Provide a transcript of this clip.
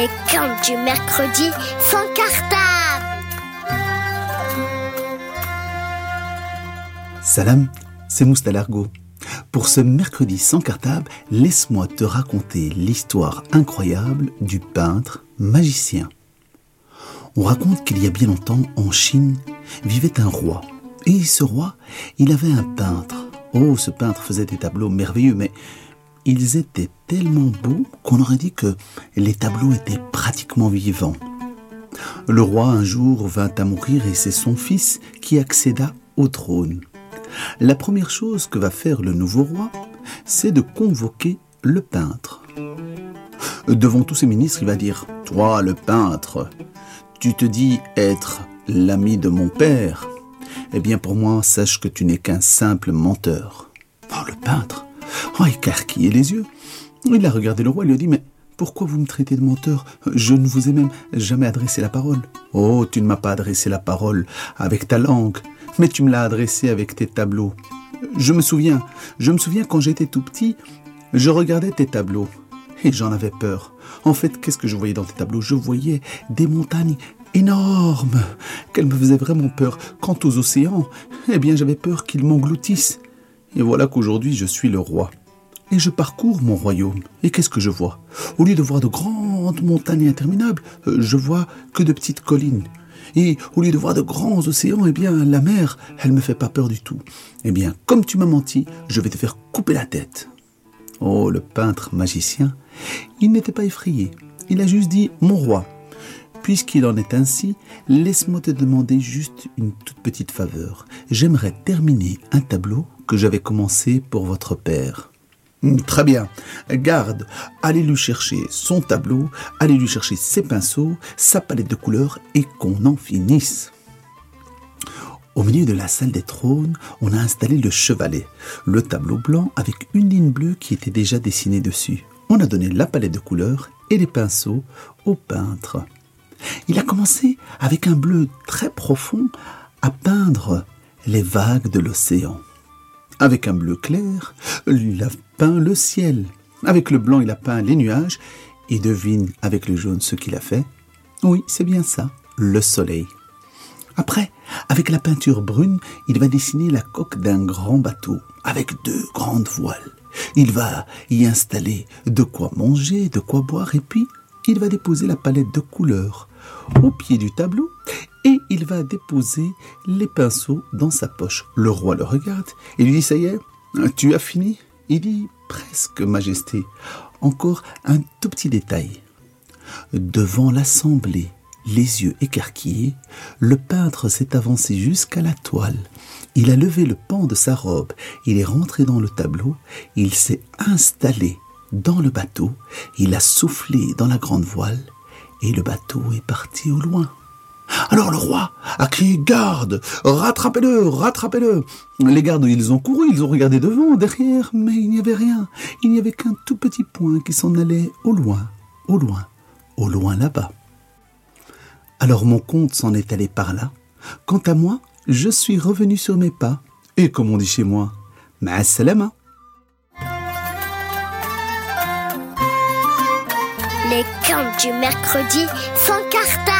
Les contes du mercredi sans cartable. Salam, c'est Moustalargo. Pour ce mercredi sans cartable, laisse-moi te raconter l'histoire incroyable du peintre magicien. On raconte qu'il y a bien longtemps, en Chine, vivait un roi. Et ce roi, il avait un peintre. Oh, ce peintre faisait des tableaux merveilleux, mais ils étaient tellement beaux qu'on aurait dit que les tableaux étaient pratiquement vivants. Le roi un jour vint à mourir et c'est son fils qui accéda au trône. La première chose que va faire le nouveau roi, c'est de convoquer le peintre. Devant tous ses ministres, il va dire Toi, le peintre, tu te dis être l'ami de mon père. Eh bien, pour moi, sache que tu n'es qu'un simple menteur. Oh, le peintre Oh, écarquillé les yeux. Il a regardé le roi et lui a dit Mais pourquoi vous me traitez de menteur? Je ne vous ai même jamais adressé la parole. Oh, tu ne m'as pas adressé la parole avec ta langue, mais tu me l'as adressée avec tes tableaux. Je me souviens, je me souviens quand j'étais tout petit, je regardais tes tableaux et j'en avais peur. En fait, qu'est-ce que je voyais dans tes tableaux? Je voyais des montagnes énormes, qu'elles me faisaient vraiment peur. Quant aux océans, eh bien j'avais peur qu'ils m'engloutissent. Et voilà qu'aujourd'hui je suis le roi. Et je parcours mon royaume. Et qu'est-ce que je vois? Au lieu de voir de grandes montagnes interminables, euh, je vois que de petites collines. Et au lieu de voir de grands océans, eh bien, la mer, elle me fait pas peur du tout. Eh bien, comme tu m'as menti, je vais te faire couper la tête. Oh, le peintre magicien, il n'était pas effrayé. Il a juste dit, mon roi, puisqu'il en est ainsi, laisse-moi te demander juste une toute petite faveur. J'aimerais terminer un tableau que j'avais commencé pour votre père. Hmm, très bien. Garde, allez lui chercher son tableau, allez lui chercher ses pinceaux, sa palette de couleurs et qu'on en finisse. Au milieu de la salle des trônes, on a installé le chevalet, le tableau blanc avec une ligne bleue qui était déjà dessinée dessus. On a donné la palette de couleurs et les pinceaux au peintre. Il a commencé avec un bleu très profond à peindre les vagues de l'océan. Avec un bleu clair, il a peint le ciel. Avec le blanc, il a peint les nuages. Et devine avec le jaune ce qu'il a fait Oui, c'est bien ça, le soleil. Après, avec la peinture brune, il va dessiner la coque d'un grand bateau avec deux grandes voiles. Il va y installer de quoi manger, de quoi boire, et puis il va déposer la palette de couleurs au pied du tableau et il va déposer les pinceaux dans sa poche. Le roi le regarde et lui dit Ça y est, tu as fini Il dit Presque, Majesté. Encore un tout petit détail. Devant l'assemblée, les yeux écarquillés, le peintre s'est avancé jusqu'à la toile. Il a levé le pan de sa robe, il est rentré dans le tableau, il s'est installé dans le bateau, il a soufflé dans la grande voile, et le bateau est parti au loin. Alors le roi a crié Garde Rattrapez-le Rattrapez-le Les gardes, ils ont couru, ils ont regardé devant, derrière, mais il n'y avait rien. Il n'y avait qu'un tout petit point qui s'en allait au loin, au loin, au loin là-bas. Alors mon compte s'en est allé par là. Quant à moi, je suis revenu sur mes pas. Et comme on dit chez moi, Ma'assalama. Les contes du mercredi sans cartable.